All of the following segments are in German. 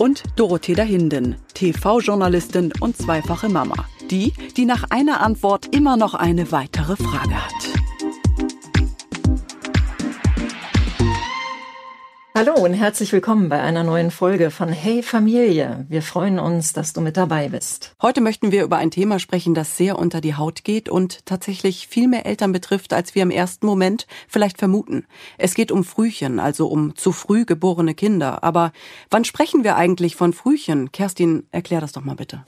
und Dorothea Hinden, TV-Journalistin und zweifache Mama. Die, die nach einer Antwort immer noch eine weitere Frage hat. Hallo und herzlich willkommen bei einer neuen Folge von Hey Familie. Wir freuen uns, dass du mit dabei bist. Heute möchten wir über ein Thema sprechen, das sehr unter die Haut geht und tatsächlich viel mehr Eltern betrifft, als wir im ersten Moment vielleicht vermuten. Es geht um Frühchen, also um zu früh geborene Kinder. Aber wann sprechen wir eigentlich von Frühchen? Kerstin, erklär das doch mal bitte.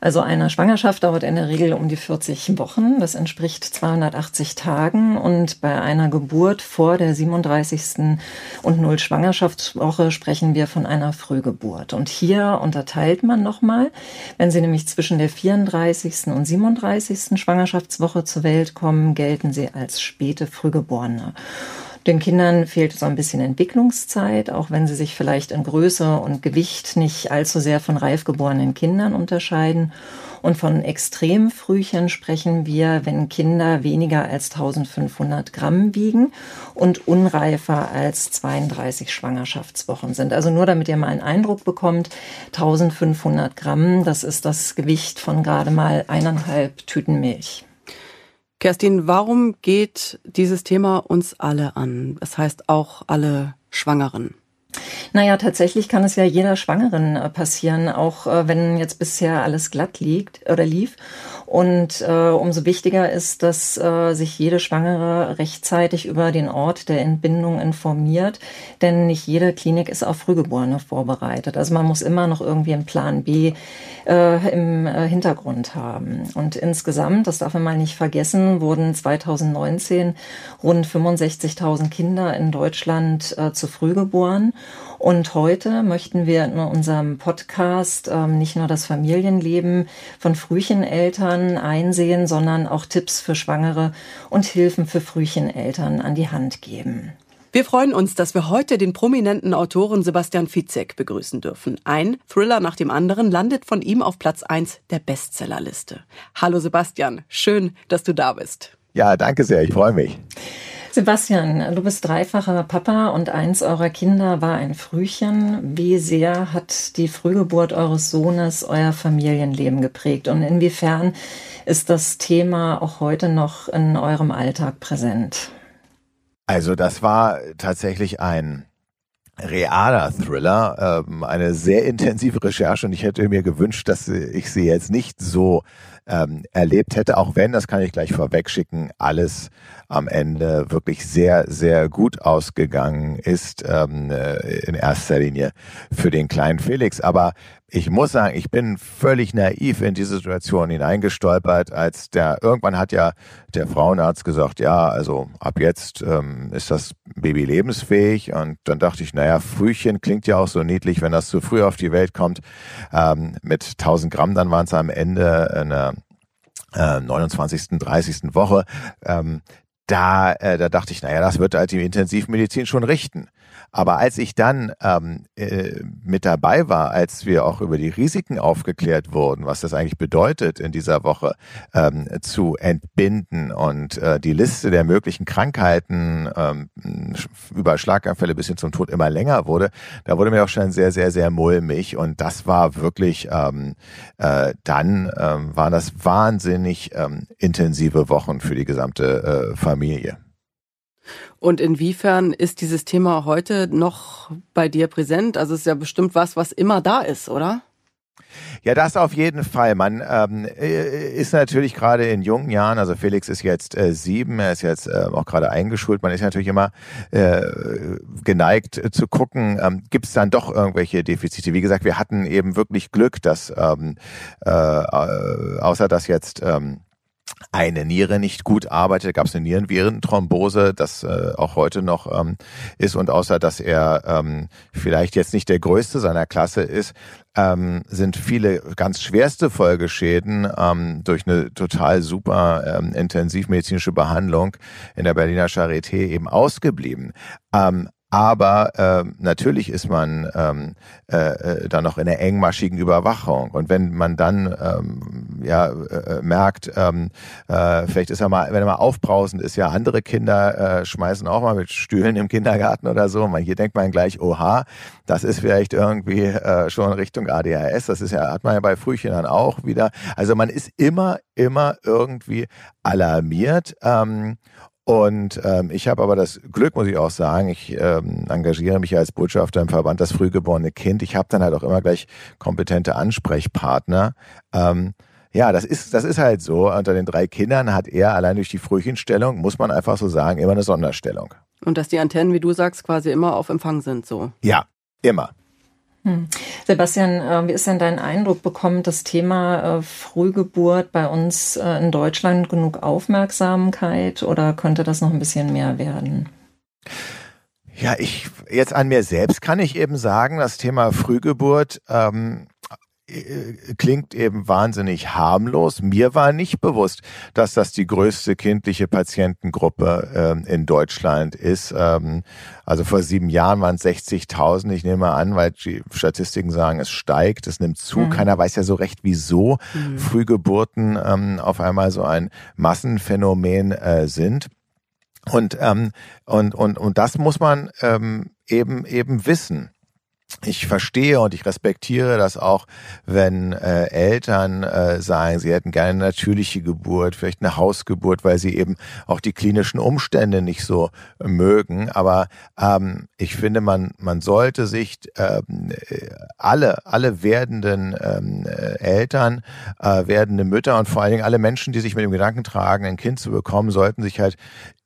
Also eine Schwangerschaft dauert in der Regel um die 40 Wochen. Das entspricht 280 Tagen. Und bei einer Geburt vor der 37. und null Schwangerschaftswoche sprechen wir von einer Frühgeburt. Und hier unterteilt man nochmal, wenn Sie nämlich zwischen der 34. und 37. Schwangerschaftswoche zur Welt kommen, gelten Sie als späte Frühgeborene. Den Kindern fehlt so ein bisschen Entwicklungszeit, auch wenn sie sich vielleicht in Größe und Gewicht nicht allzu sehr von reif geborenen Kindern unterscheiden. Und von Extremfrühchen sprechen wir, wenn Kinder weniger als 1500 Gramm wiegen und unreifer als 32 Schwangerschaftswochen sind. Also nur damit ihr mal einen Eindruck bekommt, 1500 Gramm, das ist das Gewicht von gerade mal eineinhalb Tüten Milch. Kerstin, warum geht dieses Thema uns alle an? Das heißt auch alle Schwangeren. Naja, tatsächlich kann es ja jeder Schwangeren äh, passieren, auch äh, wenn jetzt bisher alles glatt liegt oder lief. Und äh, umso wichtiger ist, dass äh, sich jede Schwangere rechtzeitig über den Ort der Entbindung informiert, denn nicht jede Klinik ist auf Frühgeborene vorbereitet. Also man muss immer noch irgendwie einen Plan B äh, im äh, Hintergrund haben. Und insgesamt, das darf man mal nicht vergessen, wurden 2019 rund 65.000 Kinder in Deutschland äh, zu früh geboren. Und heute möchten wir in unserem Podcast ähm, nicht nur das Familienleben von Frühcheneltern einsehen, sondern auch Tipps für Schwangere und Hilfen für Frühcheneltern an die Hand geben. Wir freuen uns, dass wir heute den prominenten Autoren Sebastian Fizek begrüßen dürfen. Ein Thriller nach dem anderen landet von ihm auf Platz 1 der Bestsellerliste. Hallo Sebastian, schön, dass du da bist. Ja, danke sehr, ich freue mich. Sebastian, du bist dreifacher Papa und eins eurer Kinder war ein Frühchen. Wie sehr hat die Frühgeburt eures Sohnes euer Familienleben geprägt und inwiefern ist das Thema auch heute noch in eurem Alltag präsent? Also das war tatsächlich ein realer Thriller, ähm, eine sehr intensive Recherche und ich hätte mir gewünscht, dass ich sie jetzt nicht so ähm, erlebt hätte, auch wenn, das kann ich gleich vorwegschicken, alles am Ende wirklich sehr, sehr gut ausgegangen ist, ähm, äh, in erster Linie für den kleinen Felix. Aber ich muss sagen, ich bin völlig naiv in diese Situation hineingestolpert, als der, irgendwann hat ja der Frauenarzt gesagt, ja, also ab jetzt ähm, ist das Baby lebensfähig. Und dann dachte ich, naja, Frühchen klingt ja auch so niedlich, wenn das zu früh auf die Welt kommt. Ähm, mit 1000 Gramm, dann waren es am Ende eine äh, 29., 30. Woche. Ähm, da, äh, da dachte ich, naja, das wird halt die Intensivmedizin schon richten. Aber als ich dann ähm, äh, mit dabei war, als wir auch über die Risiken aufgeklärt wurden, was das eigentlich bedeutet, in dieser Woche ähm, zu entbinden und äh, die Liste der möglichen Krankheiten ähm, über Schlaganfälle bis hin zum Tod immer länger wurde, da wurde mir auch schon sehr, sehr, sehr mulmig. Und das war wirklich, ähm, äh, dann ähm, waren das wahnsinnig ähm, intensive Wochen für die gesamte äh, Familie. Und inwiefern ist dieses Thema heute noch bei dir präsent? Also es ist ja bestimmt was, was immer da ist, oder? Ja, das auf jeden Fall. Man ähm, äh, ist natürlich gerade in jungen Jahren, also Felix ist jetzt äh, sieben, er ist jetzt äh, auch gerade eingeschult, man ist natürlich immer äh, geneigt äh, zu gucken, ähm, gibt es dann doch irgendwelche Defizite. Wie gesagt, wir hatten eben wirklich Glück, dass ähm, äh, außer dass jetzt ähm, eine Niere nicht gut arbeitet, gab es eine Nierenvirenthrombose, das äh, auch heute noch ähm, ist und außer dass er ähm, vielleicht jetzt nicht der größte seiner Klasse ist, ähm, sind viele ganz schwerste Folgeschäden ähm, durch eine total super ähm, intensivmedizinische Behandlung in der Berliner Charité eben ausgeblieben. Ähm, aber äh, natürlich ist man ähm, äh, äh, dann noch in einer engmaschigen Überwachung. Und wenn man dann ähm, ja äh, merkt, ähm, äh, vielleicht ist er mal, wenn er mal aufbrausend ist, ja andere Kinder äh, schmeißen auch mal mit Stühlen im Kindergarten oder so. Man, hier denkt man gleich, oha, das ist vielleicht irgendwie äh, schon Richtung ADHS. Das ist ja hat man ja bei Frühchen dann auch wieder. Also man ist immer immer irgendwie alarmiert. Ähm, und ähm, ich habe aber das Glück, muss ich auch sagen, ich ähm, engagiere mich als Botschafter im Verband das frühgeborene Kind. Ich habe dann halt auch immer gleich kompetente Ansprechpartner. Ähm, ja, das ist, das ist halt so. Unter den drei Kindern hat er allein durch die Frühchenstellung, muss man einfach so sagen, immer eine Sonderstellung. Und dass die Antennen, wie du sagst, quasi immer auf Empfang sind, so. Ja, immer. Hm. Sebastian, äh, wie ist denn dein Eindruck? Bekommt das Thema äh, Frühgeburt bei uns äh, in Deutschland genug Aufmerksamkeit oder könnte das noch ein bisschen mehr werden? Ja, ich jetzt an mir selbst kann ich eben sagen, das Thema Frühgeburt ähm, äh, klingt eben wahnsinnig harmlos. Mir war nicht bewusst, dass das die größte kindliche Patientengruppe ähm, in Deutschland ist. Ähm, also vor sieben Jahren waren es 60.000. Ich nehme an, weil die Statistiken sagen, es steigt, es nimmt zu. Mhm. Keiner weiß ja so recht, wieso mhm. Frühgeburten ähm, auf einmal so ein Massenphänomen äh, sind. Und, ähm, und, und, und das muss man ähm, eben, eben wissen ich verstehe und ich respektiere das auch, wenn äh, Eltern äh, sagen, sie hätten gerne eine natürliche Geburt, vielleicht eine Hausgeburt, weil sie eben auch die klinischen Umstände nicht so mögen. Aber ähm, ich finde, man man sollte sich ähm, alle alle werdenden ähm, Eltern, äh, werdende Mütter und vor allen Dingen alle Menschen, die sich mit dem Gedanken tragen, ein Kind zu bekommen, sollten sich halt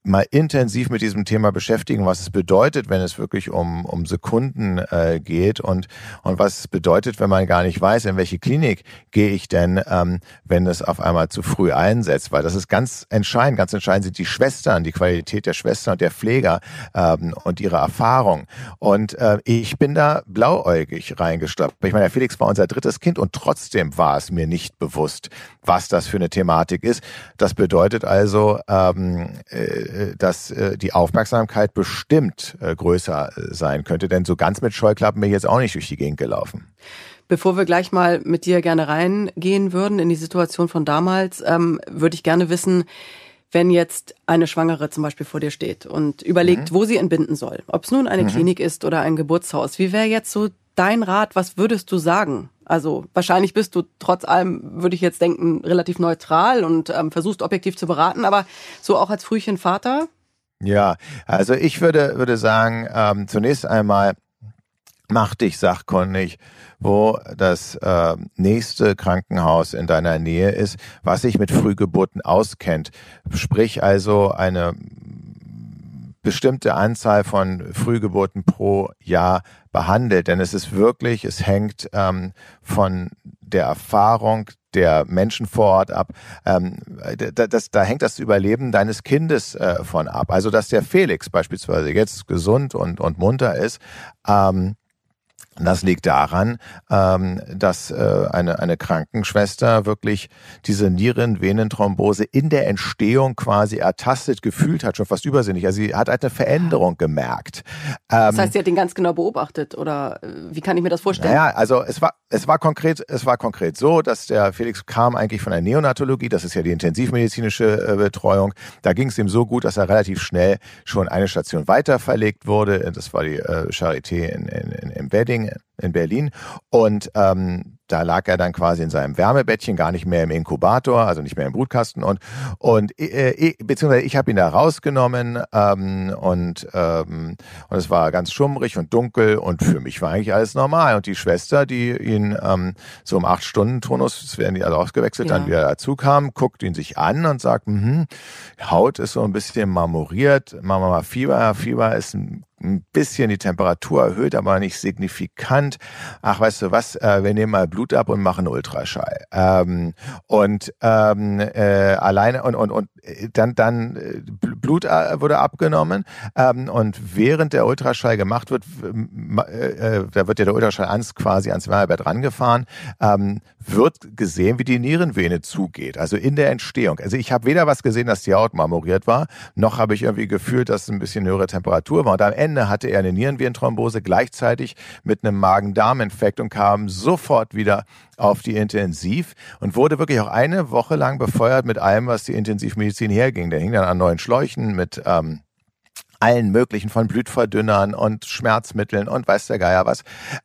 mal intensiv mit diesem Thema beschäftigen, was es bedeutet, wenn es wirklich um, um Sekunden äh, geht und, und was es bedeutet, wenn man gar nicht weiß, in welche Klinik gehe ich denn, ähm, wenn es auf einmal zu früh einsetzt. Weil das ist ganz entscheidend. Ganz entscheidend sind die Schwestern, die Qualität der Schwestern und der Pfleger ähm, und ihre Erfahrung. Und äh, ich bin da blauäugig reingestoppt. Ich meine, Felix war unser drittes Kind und trotzdem war es mir nicht bewusst, was das für eine Thematik ist. Das bedeutet also, ähm, äh, äh, dass äh, die Aufmerksamkeit bestimmt äh, größer sein könnte. Denn so ganz mit Scheuklappen bin ich jetzt auch nicht durch die Gegend gelaufen. Bevor wir gleich mal mit dir gerne reingehen würden in die Situation von damals, ähm, würde ich gerne wissen, wenn jetzt eine Schwangere zum Beispiel vor dir steht und überlegt, mhm. wo sie entbinden soll, ob es nun eine mhm. Klinik ist oder ein Geburtshaus, wie wäre jetzt so dein Rat? Was würdest du sagen? Also wahrscheinlich bist du trotz allem, würde ich jetzt denken, relativ neutral und ähm, versuchst objektiv zu beraten, aber so auch als Frühchen Vater? Ja, also ich würde, würde sagen, ähm, zunächst einmal mach dich sachkundig, wo das äh, nächste Krankenhaus in deiner Nähe ist, was sich mit Frühgeburten auskennt. Sprich also eine bestimmte Anzahl von Frühgeburten pro Jahr behandelt. Denn es ist wirklich, es hängt ähm, von der Erfahrung der Menschen vor Ort ab. Ähm, da, das, da hängt das Überleben deines Kindes äh, von ab. Also dass der Felix beispielsweise jetzt gesund und, und munter ist, ähm, das liegt daran, ähm, dass äh, eine, eine Krankenschwester wirklich diese Nierenvenenthrombose in der Entstehung quasi ertastet, gefühlt hat, schon fast übersinnig. Also sie hat eine Veränderung gemerkt. das heißt, sie hat ihn ganz genau beobachtet oder äh, wie kann ich mir das vorstellen? Ja, naja, also es war, es war konkret, es war konkret so, dass der Felix kam eigentlich von der Neonatologie, das ist ja die intensivmedizinische äh, Betreuung. Da ging es ihm so gut, dass er relativ schnell schon eine Station weiter verlegt wurde. Das war die Charité in, in, in, in Wedding in Berlin. Und ähm, da lag er dann quasi in seinem Wärmebettchen, gar nicht mehr im Inkubator, also nicht mehr im Brutkasten und und äh, beziehungsweise ich habe ihn da rausgenommen ähm, und ähm, und es war ganz schummrig und dunkel und für mich war eigentlich alles normal und die Schwester, die ihn ähm, so um acht Stunden Tonus, es werden die alle ausgewechselt, ja. dann wieder dazu kam, guckt ihn sich an und sagt, mh, Haut ist so ein bisschen marmoriert, mal Fieber, Fieber ist ein ein bisschen die Temperatur erhöht, aber nicht signifikant. Ach, weißt du was, äh, wir nehmen mal Blut ab und machen Ultraschall. Ähm, und ähm, äh, alleine und, und, und äh, dann, dann äh, Blut äh, wurde abgenommen ähm, und während der Ultraschall gemacht wird, äh, da wird ja der Ultraschall ans quasi ans Wärmebett rangefahren, ähm, wird gesehen, wie die Nierenvene zugeht, also in der Entstehung. Also ich habe weder was gesehen, dass die Haut marmoriert war, noch habe ich irgendwie gefühlt, dass es ein bisschen höhere Temperatur war. Und am Ende hatte er eine Nierenvenenthrombose gleichzeitig mit einem Magen-Darm-Infekt und kam sofort wieder auf die Intensiv und wurde wirklich auch eine Woche lang befeuert mit allem, was die Intensivmedizin herging. Der hing dann an neuen Schläuchen mit ähm, allen möglichen von Blütverdünnern und Schmerzmitteln und weiß der Geier was.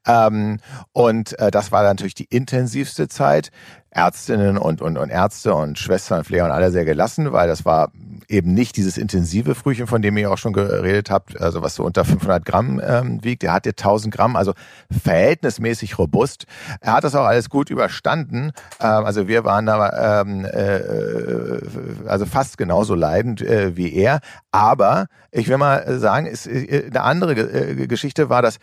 Ähm, und äh, das war natürlich die intensivste Zeit. Ärztinnen und, und, und Ärzte und Schwestern Pfleger und alle sehr gelassen, weil das war eben nicht dieses intensive Frühchen, von dem ihr auch schon geredet habt, also was so unter 500 Gramm ähm, wiegt. Er hatte 1000 Gramm, also verhältnismäßig robust. Er hat das auch alles gut überstanden. Ähm, also wir waren da ähm, äh, also fast genauso leidend äh, wie er. Aber ich will mal sagen, ist, äh, eine andere äh, Geschichte war, dass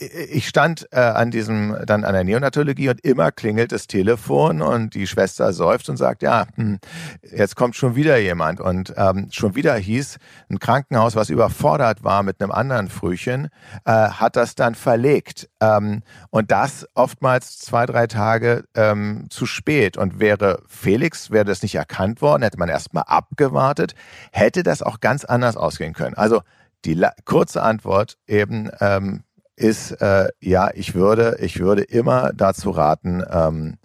ich stand äh, an diesem, dann an der Neonatologie und immer klingelt das Telefon und die Schwester seufzt und sagt, ja, hm, jetzt kommt schon wieder jemand. Und ähm, schon wieder hieß, ein Krankenhaus, was überfordert war mit einem anderen Frühchen, äh, hat das dann verlegt. Ähm, und das oftmals zwei, drei Tage ähm, zu spät. Und wäre Felix, wäre das nicht erkannt worden, hätte man erstmal abgewartet, hätte das auch ganz anders ausgehen können. Also die kurze Antwort eben, ähm, ist, äh, ja, ich würde, ich würde immer dazu raten, ähm,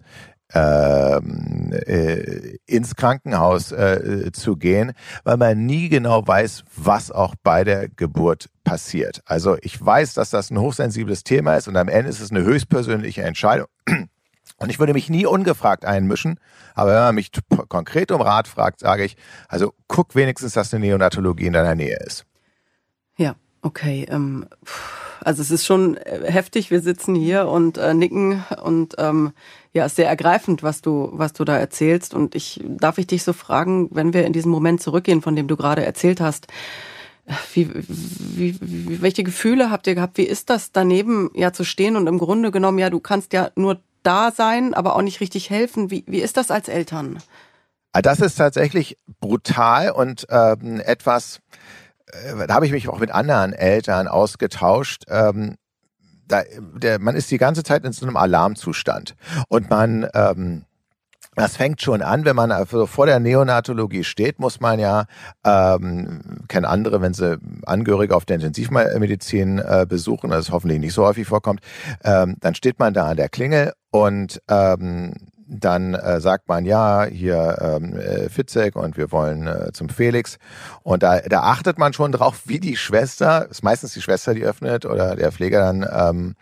ähm, äh, ins Krankenhaus äh, zu gehen, weil man nie genau weiß, was auch bei der Geburt passiert. Also ich weiß, dass das ein hochsensibles Thema ist und am Ende ist es eine höchstpersönliche Entscheidung. Und ich würde mich nie ungefragt einmischen, aber wenn man mich konkret um Rat fragt, sage ich, also guck wenigstens, dass eine Neonatologie in deiner Nähe ist. Ja, okay. Ähm, also es ist schon äh, heftig. Wir sitzen hier und äh, nicken und ähm, ja, ist sehr ergreifend, was du, was du da erzählst. Und ich darf ich dich so fragen, wenn wir in diesen Moment zurückgehen, von dem du gerade erzählt hast. Wie, wie, wie, welche Gefühle habt ihr gehabt? Wie ist das daneben ja zu stehen und im Grunde genommen ja, du kannst ja nur da sein, aber auch nicht richtig helfen. Wie, wie ist das als Eltern? Ah, das ist tatsächlich brutal und ähm, etwas, da habe ich mich auch mit anderen Eltern ausgetauscht. Ähm, da, der, man ist die ganze Zeit in so einem Alarmzustand und man ähm, das fängt schon an, wenn man also vor der Neonatologie steht, muss man ja, ähm, kennen andere, wenn sie Angehörige auf der Intensivmedizin äh, besuchen, das hoffentlich nicht so häufig vorkommt, ähm, dann steht man da an der Klingel und ähm, dann äh, sagt man ja hier ähm, äh, Fitzek und wir wollen äh, zum Felix. Und da, da achtet man schon drauf, wie die Schwester, ist meistens die Schwester, die öffnet oder der Pfleger dann ähm,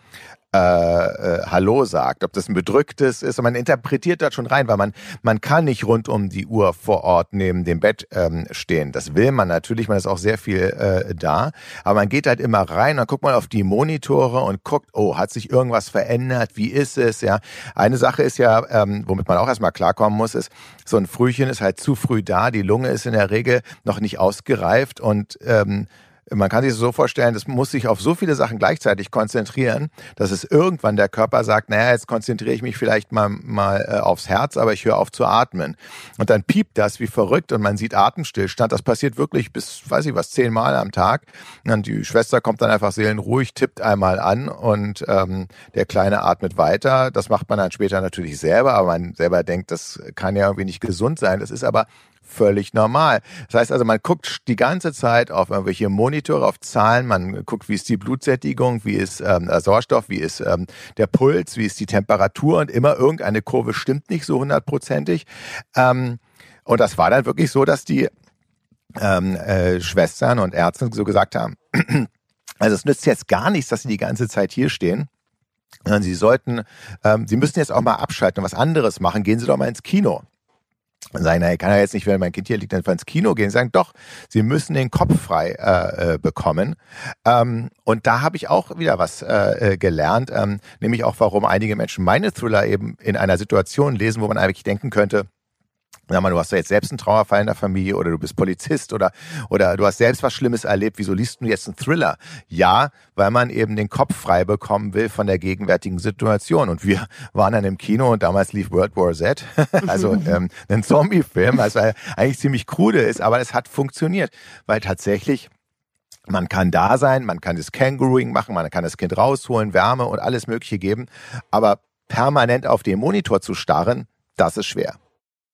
äh, äh, Hallo sagt, ob das ein bedrücktes ist. Und man interpretiert das schon rein, weil man, man kann nicht rund um die Uhr vor Ort neben dem Bett ähm, stehen. Das will man natürlich, man ist auch sehr viel äh, da. Aber man geht halt immer rein, dann guckt man auf die Monitore und guckt, oh, hat sich irgendwas verändert? Wie ist es? Ja, eine Sache ist ja, ähm, womit man auch erstmal klarkommen muss, ist, so ein Frühchen ist halt zu früh da. Die Lunge ist in der Regel noch nicht ausgereift und ähm, man kann sich so vorstellen, das muss sich auf so viele Sachen gleichzeitig konzentrieren, dass es irgendwann der Körper sagt, naja, jetzt konzentriere ich mich vielleicht mal, mal äh, aufs Herz, aber ich höre auf zu atmen. Und dann piept das wie verrückt und man sieht Atemstillstand. Das passiert wirklich bis, weiß ich was, zehnmal am Tag. Und die Schwester kommt dann einfach seelenruhig, tippt einmal an und ähm, der Kleine atmet weiter. Das macht man dann später natürlich selber, aber man selber denkt, das kann ja irgendwie nicht gesund sein. Das ist aber völlig normal. Das heißt also, man guckt die ganze Zeit auf irgendwelche Monitore, auf Zahlen, man guckt, wie ist die Blutsättigung, wie ist ähm, der Sauerstoff, wie ist ähm, der Puls, wie ist die Temperatur und immer irgendeine Kurve stimmt nicht so hundertprozentig. Ähm, und das war dann wirklich so, dass die ähm, äh, Schwestern und Ärzte so gesagt haben, also es nützt jetzt gar nichts, dass sie die ganze Zeit hier stehen. Sie sollten, ähm, Sie müssen jetzt auch mal abschalten und was anderes machen. Gehen Sie doch mal ins Kino. Sagen, naja, kann ja jetzt nicht, wenn mein Kind hier liegt, einfach ins Kino gehen. Sagen, doch, sie müssen den Kopf frei äh, äh, bekommen. Ähm, und da habe ich auch wieder was äh, äh, gelernt, ähm, nämlich auch, warum einige Menschen meine Thriller eben in einer Situation lesen, wo man eigentlich denken könnte, Sag mal, du hast ja jetzt selbst einen Trauerfall in der Familie oder du bist Polizist oder, oder du hast selbst was Schlimmes erlebt. Wieso liest du jetzt einen Thriller? Ja, weil man eben den Kopf frei bekommen will von der gegenwärtigen Situation. Und wir waren dann im Kino und damals lief World War Z, also ähm, ein Zombie-Film, was eigentlich ziemlich krude ist, aber es hat funktioniert, weil tatsächlich man kann da sein, man kann das Kangarooing machen, man kann das Kind rausholen, Wärme und alles Mögliche geben, aber permanent auf den Monitor zu starren, das ist schwer.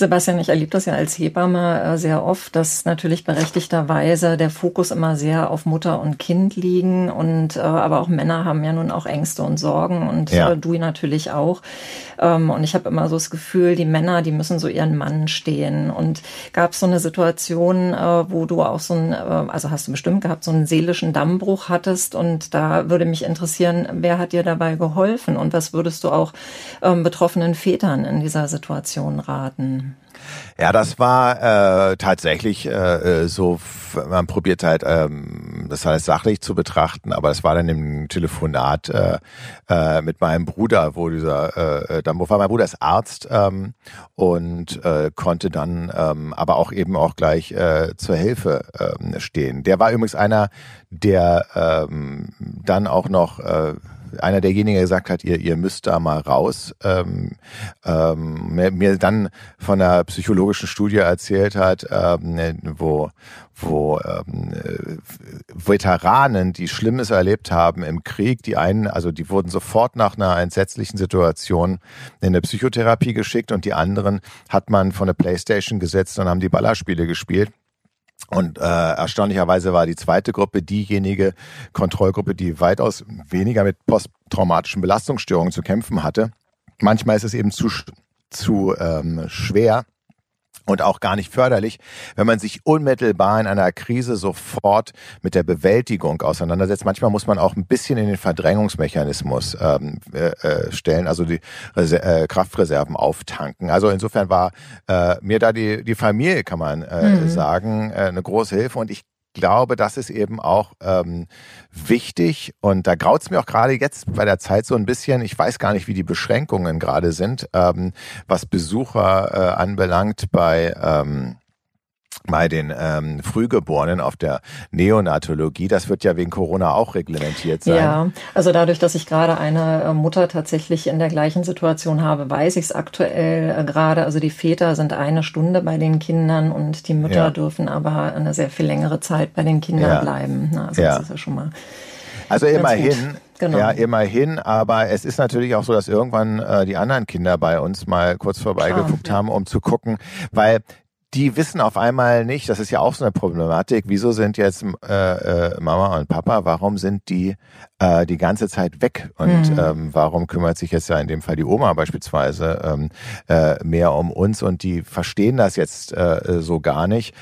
Sebastian, ich erlebe das ja als Hebamme äh, sehr oft, dass natürlich berechtigterweise der Fokus immer sehr auf Mutter und Kind liegen und äh, aber auch Männer haben ja nun auch Ängste und Sorgen und ja. äh, du natürlich auch. Ähm, und ich habe immer so das Gefühl, die Männer, die müssen so ihren Mann stehen. Und gab es so eine Situation, äh, wo du auch so ein, äh, also hast du bestimmt gehabt, so einen seelischen Dammbruch hattest und da würde mich interessieren, wer hat dir dabei geholfen und was würdest du auch ähm, betroffenen Vätern in dieser Situation raten? Ja, das war äh, tatsächlich äh, äh, so, man probiert halt, ähm, das heißt sachlich zu betrachten, aber es war dann im Telefonat äh, äh, mit meinem Bruder, wo dieser, äh, dann war mein Bruder ist Arzt ähm, und äh, konnte dann ähm, aber auch eben auch gleich äh, zur Hilfe äh, stehen. Der war übrigens einer, der ähm, dann auch noch äh, einer derjenigen der gesagt hat, ihr, ihr müsst da mal raus, ähm, ähm, mir, mir dann von einer psychologischen Studie erzählt hat, ähm, wo, wo ähm, Veteranen, die Schlimmes erlebt haben im Krieg, die einen, also die wurden sofort nach einer entsetzlichen Situation in eine Psychotherapie geschickt und die anderen hat man von der Playstation gesetzt und haben die Ballerspiele gespielt. Und äh, erstaunlicherweise war die zweite Gruppe diejenige Kontrollgruppe, die weitaus weniger mit posttraumatischen Belastungsstörungen zu kämpfen hatte. Manchmal ist es eben zu, zu ähm, schwer, und auch gar nicht förderlich, wenn man sich unmittelbar in einer Krise sofort mit der Bewältigung auseinandersetzt. Manchmal muss man auch ein bisschen in den Verdrängungsmechanismus ähm, äh, äh stellen, also die Reser äh, Kraftreserven auftanken. Also insofern war äh, mir da die, die Familie, kann man äh, mhm. sagen, äh, eine große Hilfe. Und ich glaube, das ist eben auch ähm, wichtig. Und da graut's mir auch gerade jetzt bei der Zeit so ein bisschen. Ich weiß gar nicht, wie die Beschränkungen gerade sind, ähm, was Besucher äh, anbelangt bei ähm, bei den ähm, Frühgeborenen auf der Neonatologie. Das wird ja wegen Corona auch reglementiert sein. Ja, also dadurch, dass ich gerade eine äh, Mutter tatsächlich in der gleichen Situation habe, weiß ich es aktuell äh, gerade. Also die Väter sind eine Stunde bei den Kindern und die Mütter ja. dürfen aber eine sehr viel längere Zeit bei den Kindern ja. bleiben. Also ja. das ist ja schon mal. Also immerhin, Genau. Ja, immerhin, aber es ist natürlich auch so, dass irgendwann äh, die anderen Kinder bei uns mal kurz vorbeigeguckt Klar, haben, um zu gucken, weil die wissen auf einmal nicht, das ist ja auch so eine Problematik, wieso sind jetzt äh, äh, Mama und Papa, warum sind die äh, die ganze Zeit weg und mhm. ähm, warum kümmert sich jetzt ja in dem Fall die Oma beispielsweise ähm, äh, mehr um uns und die verstehen das jetzt äh, so gar nicht.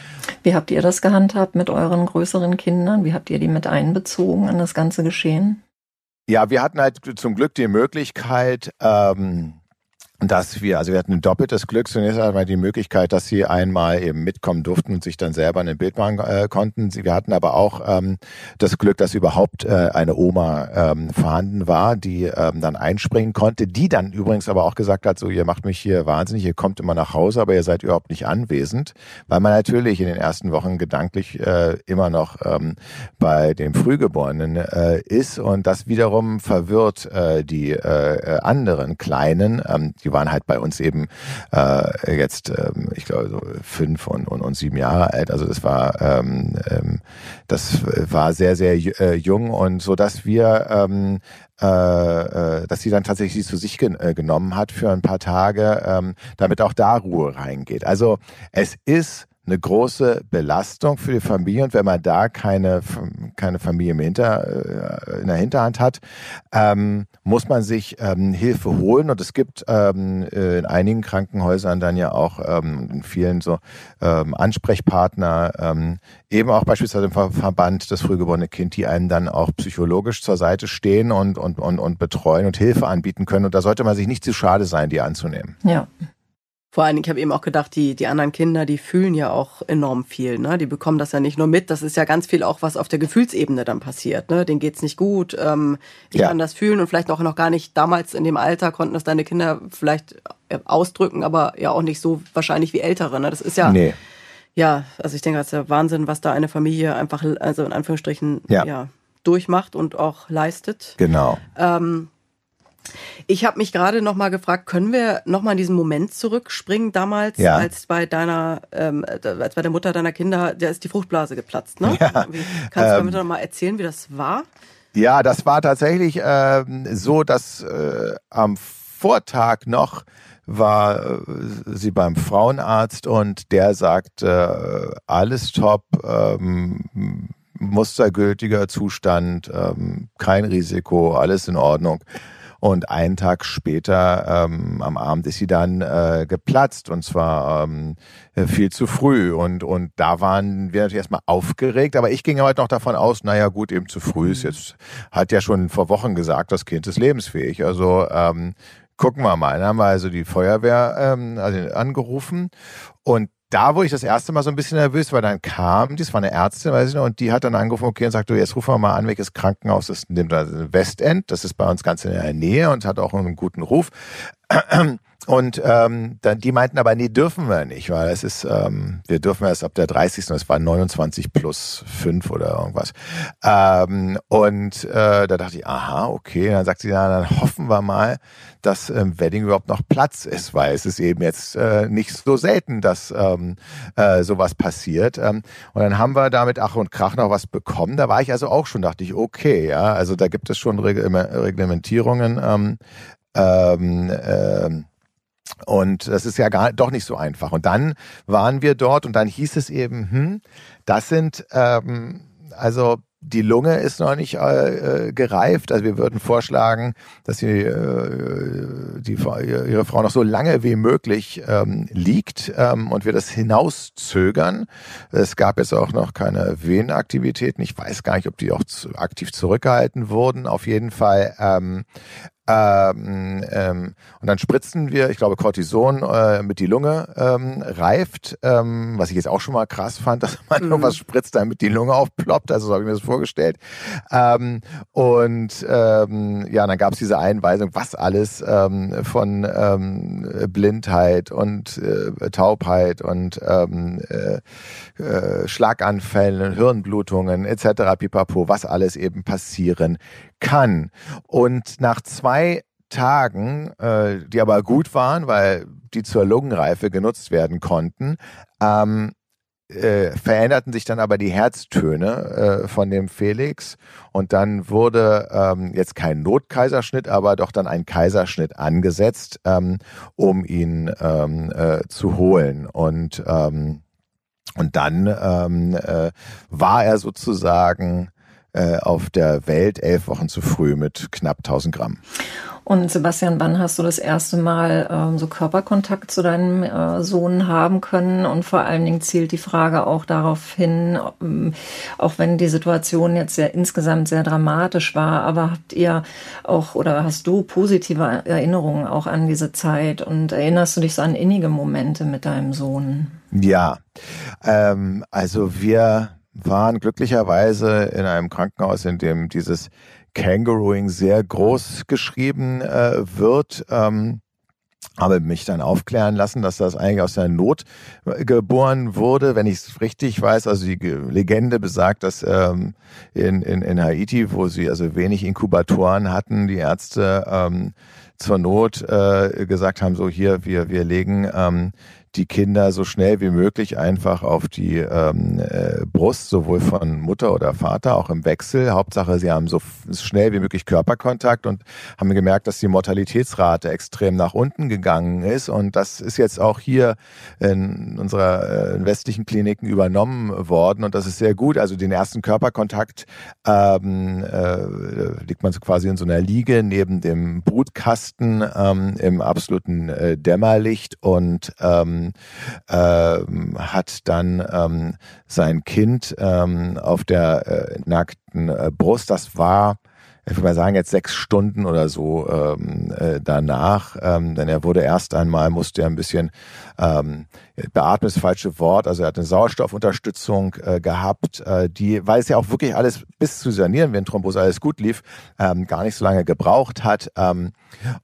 Wie habt ihr das gehandhabt mit euren größeren Kindern? Wie habt ihr die mit einbezogen in das ganze Geschehen? Ja, wir hatten halt zum Glück die Möglichkeit, ähm, dass wir, also wir hatten ein doppeltes Glück. Zunächst einmal die Möglichkeit, dass sie einmal eben mitkommen durften und sich dann selber ein Bild machen äh, konnten. Wir hatten aber auch ähm, das Glück, dass überhaupt äh, eine Oma ähm, vorhanden war, die ähm, dann einspringen konnte, die dann übrigens aber auch gesagt hat, so ihr macht mich hier wahnsinnig, ihr kommt immer nach Hause, aber ihr seid überhaupt nicht anwesend, weil man natürlich in den ersten Wochen gedanklich äh, immer noch ähm, bei dem Frühgeborenen äh, ist und das wiederum verwirrt äh, die äh, anderen Kleinen, ähm, die die waren halt bei uns eben äh, jetzt, ähm, ich glaube, so fünf und, und, und sieben Jahre alt. Also das war ähm, ähm, das war sehr, sehr äh, jung und so dass wir ähm, äh, äh, dass sie dann tatsächlich zu sich gen äh, genommen hat für ein paar Tage, ähm, damit auch da Ruhe reingeht. Also es ist eine große Belastung für die Familie und wenn man da keine, keine Familie im Hinter, äh, in der Hinterhand hat, ähm, muss man sich ähm, Hilfe holen und es gibt ähm, in einigen Krankenhäusern dann ja auch ähm, in vielen so ähm, Ansprechpartner, ähm, eben auch beispielsweise im Verband das frühgeborene Kind, die einem dann auch psychologisch zur Seite stehen und, und, und, und betreuen und Hilfe anbieten können und da sollte man sich nicht zu schade sein, die anzunehmen. Ja. Vor allen Dingen, ich habe eben auch gedacht, die, die anderen Kinder, die fühlen ja auch enorm viel. Ne? Die bekommen das ja nicht nur mit, das ist ja ganz viel auch, was auf der Gefühlsebene dann passiert. Ne? Denen geht's nicht gut, ähm, ich ja. kann das fühlen und vielleicht auch noch gar nicht damals in dem Alter konnten das deine Kinder vielleicht äh, ausdrücken, aber ja auch nicht so wahrscheinlich wie Ältere. Ne? Das ist ja, nee. ja, also ich denke, das ist ja Wahnsinn, was da eine Familie einfach, also in Anführungsstrichen, ja, ja durchmacht und auch leistet. Genau. Ähm, ich habe mich gerade noch mal gefragt, können wir noch mal in diesen Moment zurückspringen damals, ja. als bei deiner, ähm, als bei der Mutter deiner Kinder, der ist die Fruchtblase geplatzt, ne? Ja. Kannst du ähm, noch mal erzählen, wie das war? Ja, das war tatsächlich ähm, so, dass äh, am Vortag noch war äh, sie beim Frauenarzt und der sagte, äh, alles top, ähm, mustergültiger Zustand, ähm, kein Risiko, alles in Ordnung. Und einen Tag später, ähm, am Abend, ist sie dann äh, geplatzt und zwar ähm, viel zu früh. Und, und da waren wir natürlich erstmal aufgeregt, aber ich ging halt noch davon aus, naja gut, eben zu früh ist jetzt, hat ja schon vor Wochen gesagt, das Kind ist lebensfähig. Also ähm, gucken wir mal. Dann haben wir also die Feuerwehr ähm, also angerufen und da wurde ich das erste Mal so ein bisschen nervös, weil dann kam, das war eine Ärztin, weiß ich noch, und die hat dann angerufen, okay, und sagt, du, jetzt rufen wir mal an, welches Krankenhaus ist. Nimmt also Westend, das ist bei uns ganz in der Nähe und hat auch einen guten Ruf. Und ähm, dann, die meinten aber, nee, dürfen wir nicht, weil es ist, ähm, wir dürfen erst ab der 30. Das war 29 plus 5 oder irgendwas. Ähm, und äh, da dachte ich, aha, okay. Und dann sagt sie, ja, dann hoffen wir mal, dass im Wedding überhaupt noch Platz ist, weil es ist eben jetzt äh, nicht so selten, dass ähm, äh, sowas passiert. Ähm, und dann haben wir damit Ach und Krach noch was bekommen. Da war ich also auch schon, dachte ich, okay, ja, also da gibt es schon Reglementierungen. Ähm, ähm, ähm, und das ist ja gar doch nicht so einfach. Und dann waren wir dort und dann hieß es eben, hm, das sind ähm, also die Lunge ist noch nicht äh, äh, gereift. Also wir würden vorschlagen, dass sie, äh, die, ihre Frau noch so lange wie möglich ähm, liegt ähm, und wir das hinauszögern. Es gab jetzt auch noch keine Venenaktivitäten. Ich weiß gar nicht, ob die auch zu, aktiv zurückgehalten wurden. Auf jeden Fall ähm, ähm, ähm, und dann spritzen wir, ich glaube, Cortison äh, mit die Lunge ähm, reift, ähm, was ich jetzt auch schon mal krass fand, dass man mhm. irgendwas spritzt, damit die Lunge aufploppt. Also so habe ich mir das vorgestellt. Ähm, und ja, dann gab es diese Einweisung, was alles von Blindheit und äh, Taubheit und äh, äh, Schlaganfällen, Hirnblutungen etc. pipapo, was alles eben passieren kann. Und nach zwei Tagen, äh, die aber gut waren, weil die zur Lungenreife genutzt werden konnten, ähm, äh, veränderten sich dann aber die Herztöne äh, von dem Felix und dann wurde ähm, jetzt kein Notkaiserschnitt, aber doch dann ein Kaiserschnitt angesetzt, ähm, um ihn ähm, äh, zu holen und ähm, und dann ähm, äh, war er sozusagen äh, auf der Welt elf Wochen zu früh mit knapp 1000 Gramm. Und Sebastian, wann hast du das erste Mal ähm, so Körperkontakt zu deinem äh, Sohn haben können? Und vor allen Dingen zielt die Frage auch darauf hin, ähm, auch wenn die Situation jetzt ja insgesamt sehr dramatisch war, aber habt ihr auch oder hast du positive Erinnerungen auch an diese Zeit und erinnerst du dich so an innige Momente mit deinem Sohn? Ja, ähm, also wir waren glücklicherweise in einem Krankenhaus, in dem dieses Kangarooing sehr groß geschrieben äh, wird. Ähm, habe mich dann aufklären lassen, dass das eigentlich aus der Not äh, geboren wurde, wenn ich es richtig weiß. Also die Legende besagt, dass ähm, in, in, in Haiti, wo sie also wenig Inkubatoren hatten, die Ärzte ähm, zur Not äh, gesagt haben, so hier, wir, wir legen ähm, die Kinder so schnell wie möglich einfach auf die ähm, äh, Brust, sowohl von Mutter oder Vater, auch im Wechsel. Hauptsache, sie haben so schnell wie möglich Körperkontakt und haben gemerkt, dass die Mortalitätsrate extrem nach unten gegangen ist. Und das ist jetzt auch hier in unserer äh, westlichen Kliniken übernommen worden. Und das ist sehr gut. Also den ersten Körperkontakt ähm, äh, liegt man so quasi in so einer Liege neben dem Brutkasten ähm, im absoluten äh, Dämmerlicht und ähm, ähm, hat dann ähm, sein Kind ähm, auf der äh, nackten äh, Brust. Das war ich würde mal sagen, jetzt sechs Stunden oder so ähm, äh, danach. Ähm, denn er wurde erst einmal, musste er ein bisschen ähm, beatmen, das falsche Wort, also er hat eine Sauerstoffunterstützung äh, gehabt, äh, die, weil es ja auch wirklich alles bis zu sanieren, wenn Thrombose alles gut lief, ähm, gar nicht so lange gebraucht hat. Ähm,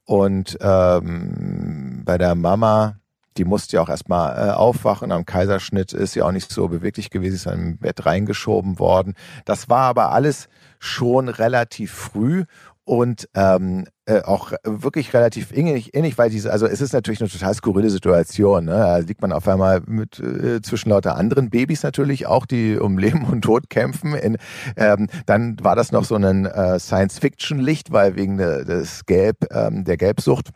und ähm, bei der Mama, die musste ja auch erstmal äh, aufwachen. Am Kaiserschnitt ist sie auch nicht so beweglich gewesen, ist dann im Bett reingeschoben worden. Das war aber alles schon relativ früh und ähm, äh, auch wirklich relativ ähnlich, ähnlich, weil diese, also es ist natürlich eine total skurrile Situation. Ne? Da liegt man auf einmal mit äh, zwischen lauter anderen Babys natürlich auch, die um Leben und Tod kämpfen. In, ähm, dann war das noch so ein äh, Science-Fiction-Licht, weil wegen des Gelb, ähm, der Gelbsucht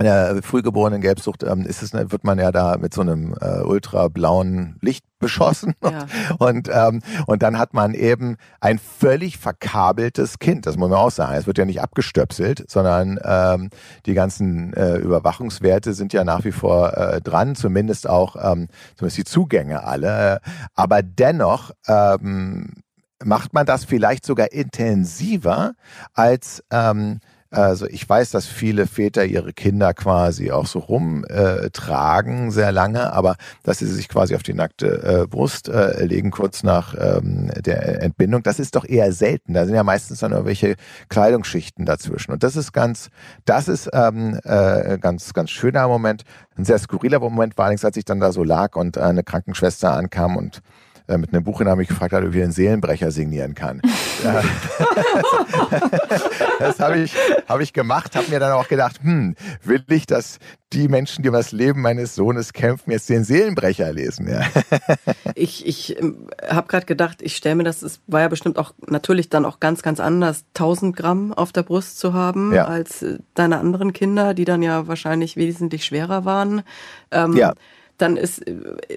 der frühgeborenen Gelbsucht ähm, ist es, wird man ja da mit so einem äh, ultrablauen Licht beschossen ja. und ähm, und dann hat man eben ein völlig verkabeltes Kind. Das muss man auch sagen. Es wird ja nicht abgestöpselt, sondern ähm, die ganzen äh, Überwachungswerte sind ja nach wie vor äh, dran, zumindest auch ähm, zumindest die Zugänge alle. Aber dennoch ähm, macht man das vielleicht sogar intensiver als ähm, also ich weiß, dass viele Väter ihre Kinder quasi auch so rumtragen äh, sehr lange, aber dass sie sich quasi auf die nackte äh, Brust äh, legen kurz nach ähm, der Entbindung, das ist doch eher selten. Da sind ja meistens dann irgendwelche Kleidungsschichten dazwischen. Und das ist ganz, das ist ähm, äh, ganz, ganz schöner Moment. Ein sehr skurriler Moment war allerdings, als ich dann da so lag und eine Krankenschwester ankam und äh, mit einem Buch in der mich gefragt hat, ob ich einen Seelenbrecher signieren kann. das, das habe ich, hab ich gemacht, habe mir dann auch gedacht, hm, will ich, dass die Menschen, die um das Leben meines Sohnes kämpfen, jetzt den Seelenbrecher lesen? Ja. ich ich ähm, habe gerade gedacht, ich stelle mir das, es war ja bestimmt auch natürlich dann auch ganz, ganz anders, 1000 Gramm auf der Brust zu haben ja. als äh, deine anderen Kinder, die dann ja wahrscheinlich wesentlich schwerer waren. Ähm, ja dann ist, äh,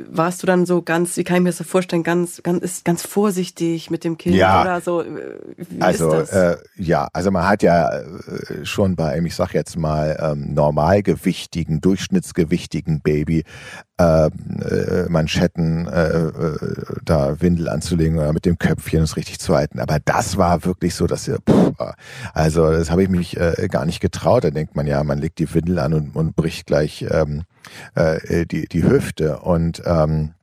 warst du dann so ganz, wie kann ich mir das so vorstellen, ganz, ganz, ist ganz vorsichtig mit dem Kind ja. oder so? Äh, wie also, äh, ja, also man hat ja äh, schon bei einem, ich sag jetzt mal, ähm, normalgewichtigen, durchschnittsgewichtigen Baby äh, Manschetten, äh, da Windel anzulegen oder mit dem Köpfchen es richtig zu halten. Aber das war wirklich so, dass, pff, also das habe ich mich äh, gar nicht getraut. Da denkt man ja, man legt die Windel an und, und bricht gleich ähm, äh, die, die Hüfte. Und ähm,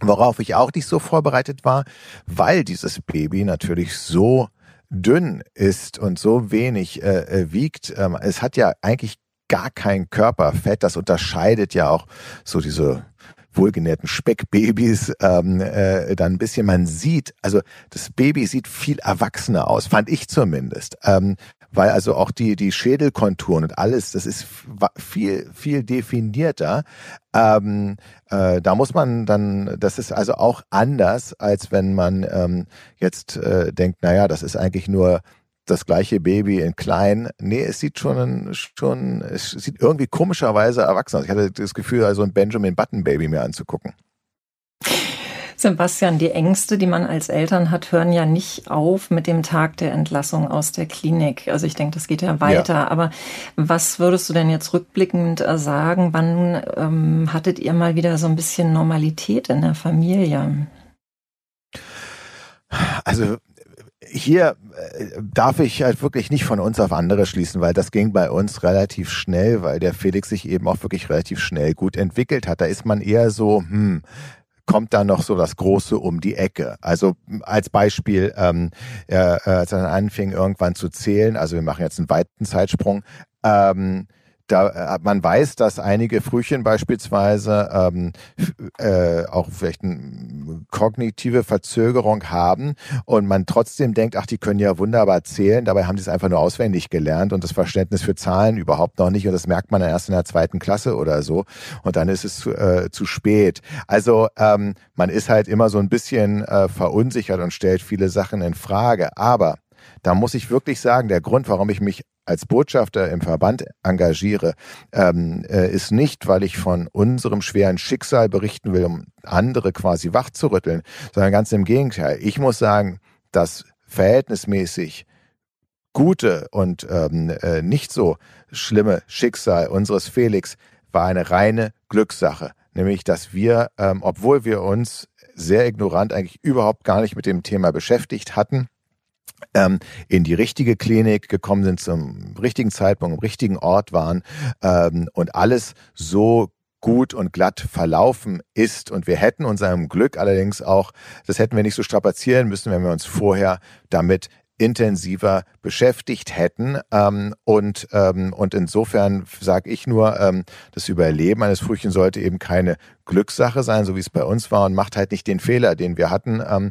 worauf ich auch nicht so vorbereitet war, weil dieses Baby natürlich so dünn ist und so wenig äh, äh wiegt. Ähm, es hat ja eigentlich gar kein Körperfett. Das unterscheidet ja auch so diese wohlgenährten Speckbabys ähm, äh, dann ein bisschen. Man sieht, also das Baby sieht viel erwachsener aus, fand ich zumindest. Ähm, weil also auch die, die Schädelkonturen und alles, das ist viel, viel definierter. Ähm, äh, da muss man dann, das ist also auch anders, als wenn man ähm, jetzt äh, denkt, naja, das ist eigentlich nur das gleiche Baby in klein. Nee, es sieht schon, schon, es sieht irgendwie komischerweise erwachsen aus. Ich hatte das Gefühl, also ein Benjamin Button Baby mir anzugucken. Sebastian, die Ängste, die man als Eltern hat, hören ja nicht auf mit dem Tag der Entlassung aus der Klinik. Also ich denke, das geht ja weiter. Ja. Aber was würdest du denn jetzt rückblickend äh, sagen? Wann ähm, hattet ihr mal wieder so ein bisschen Normalität in der Familie? Also hier äh, darf ich halt wirklich nicht von uns auf andere schließen, weil das ging bei uns relativ schnell, weil der Felix sich eben auch wirklich relativ schnell gut entwickelt hat. Da ist man eher so, hm, kommt da noch so das Große um die Ecke. Also als Beispiel, ähm, er, als er dann anfing irgendwann zu zählen, also wir machen jetzt einen weiten Zeitsprung, ähm, da äh, man weiß, dass einige Frühchen beispielsweise ähm, äh, auch vielleicht eine kognitive Verzögerung haben und man trotzdem denkt, ach, die können ja wunderbar zählen, dabei haben sie es einfach nur auswendig gelernt und das Verständnis für Zahlen überhaupt noch nicht. Und das merkt man erst in der zweiten Klasse oder so. Und dann ist es zu, äh, zu spät. Also ähm, man ist halt immer so ein bisschen äh, verunsichert und stellt viele Sachen in Frage, aber da muss ich wirklich sagen, der Grund, warum ich mich als Botschafter im Verband engagiere, ähm, äh, ist nicht, weil ich von unserem schweren Schicksal berichten will, um andere quasi wachzurütteln, sondern ganz im Gegenteil. Ich muss sagen, dass verhältnismäßig gute und ähm, äh, nicht so schlimme Schicksal unseres Felix war eine reine Glückssache. Nämlich, dass wir, ähm, obwohl wir uns sehr ignorant eigentlich überhaupt gar nicht mit dem Thema beschäftigt hatten, ähm, in die richtige Klinik gekommen sind, zum richtigen Zeitpunkt, am richtigen Ort waren ähm, und alles so gut und glatt verlaufen ist. Und wir hätten unserem Glück allerdings auch, das hätten wir nicht so strapazieren müssen, wenn wir uns vorher damit intensiver beschäftigt hätten. Ähm, und, ähm, und insofern sage ich nur, ähm, das Überleben eines Frühchen sollte eben keine Glückssache sein, so wie es bei uns war, und macht halt nicht den Fehler, den wir hatten. Ähm,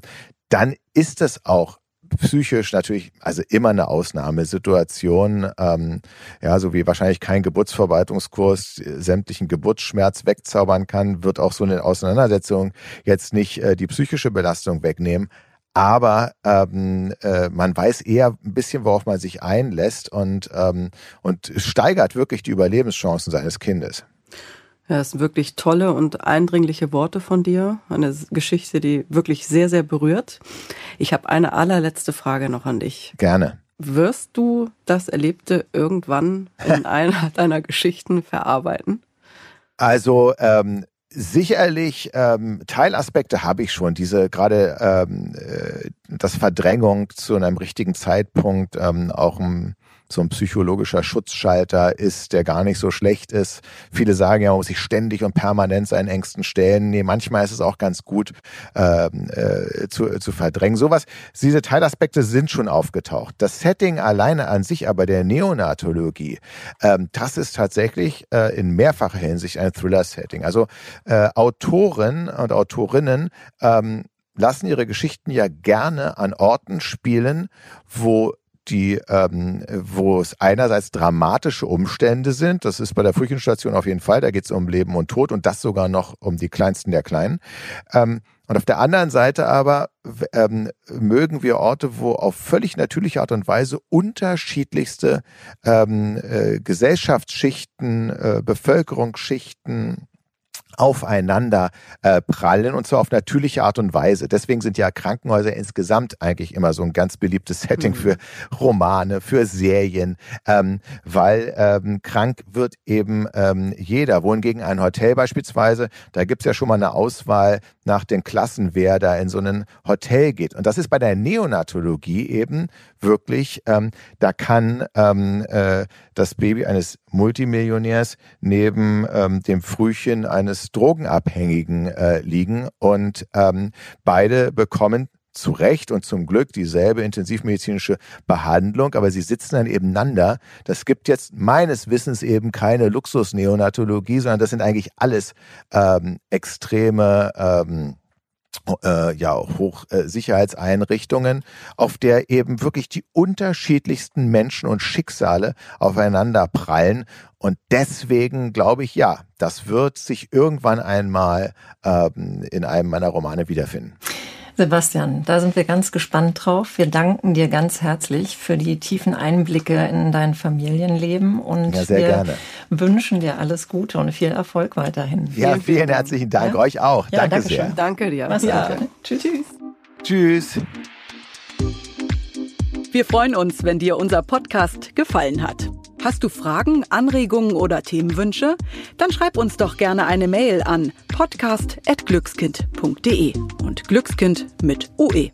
dann ist es auch psychisch natürlich, also immer eine Ausnahmesituation, ähm, ja, so wie wahrscheinlich kein Geburtsverwaltungskurs sämtlichen Geburtsschmerz wegzaubern kann, wird auch so eine Auseinandersetzung jetzt nicht äh, die psychische Belastung wegnehmen aber ähm, äh, man weiß eher ein bisschen, worauf man sich einlässt und, ähm, und steigert wirklich die Überlebenschancen seines Kindes. Ja, das sind wirklich tolle und eindringliche Worte von dir. Eine Geschichte, die wirklich sehr, sehr berührt. Ich habe eine allerletzte Frage noch an dich. Gerne. Wirst du das Erlebte irgendwann in einer deiner Geschichten verarbeiten? Also ähm, Sicherlich ähm, Teilaspekte habe ich schon. Diese gerade ähm, äh, das Verdrängung zu einem richtigen Zeitpunkt, ähm, auch ein so ein psychologischer Schutzschalter ist, der gar nicht so schlecht ist. Viele sagen ja, man muss sich ständig und permanent seinen Ängsten stellen. Nee, manchmal ist es auch ganz gut ähm, äh, zu, zu verdrängen. Sowas, diese Teilaspekte sind schon aufgetaucht. Das Setting alleine an sich aber der Neonatologie, ähm, das ist tatsächlich äh, in mehrfacher Hinsicht ein Thriller-Setting. Also äh, Autoren und Autorinnen ähm, lassen ihre Geschichten ja gerne an Orten spielen, wo die, ähm, wo es einerseits dramatische Umstände sind, das ist bei der Frühkindsstation auf jeden Fall, da geht es um Leben und Tod und das sogar noch um die Kleinsten der Kleinen. Ähm, und auf der anderen Seite aber ähm, mögen wir Orte, wo auf völlig natürliche Art und Weise unterschiedlichste ähm, äh, Gesellschaftsschichten, äh, Bevölkerungsschichten, aufeinander äh, prallen und zwar auf natürliche Art und Weise. Deswegen sind ja Krankenhäuser insgesamt eigentlich immer so ein ganz beliebtes Setting mhm. für Romane, für Serien, ähm, weil ähm, krank wird eben ähm, jeder. Wohingegen ein Hotel beispielsweise, da gibt's ja schon mal eine Auswahl nach den Klassen, wer da in so ein Hotel geht. Und das ist bei der Neonatologie eben wirklich, ähm, da kann ähm, äh, das Baby eines Multimillionärs neben ähm, dem Frühchen eines Drogenabhängigen äh, liegen und ähm, beide bekommen zu Recht und zum Glück dieselbe intensivmedizinische Behandlung, aber sie sitzen dann nebeneinander. Das gibt jetzt meines Wissens eben keine Luxusneonatologie, sondern das sind eigentlich alles ähm, extreme ähm, äh, ja, Hochsicherheitseinrichtungen, äh, auf der eben wirklich die unterschiedlichsten Menschen und Schicksale aufeinander prallen. Und deswegen glaube ich, ja, das wird sich irgendwann einmal ähm, in einem meiner Romane wiederfinden. Sebastian, da sind wir ganz gespannt drauf. Wir danken dir ganz herzlich für die tiefen Einblicke in dein Familienleben und ja, wir gerne. wünschen dir alles Gute und viel Erfolg weiterhin. Ja, vielen, vielen herzlichen Dank. Ja? Euch auch. Ja, danke sehr. Schön. Danke dir. Was ja. Tschüss. Tschüss. Wir freuen uns, wenn dir unser Podcast gefallen hat. Hast du Fragen, Anregungen oder Themenwünsche? Dann schreib uns doch gerne eine Mail an podcast.glückskind.de und Glückskind mit OE.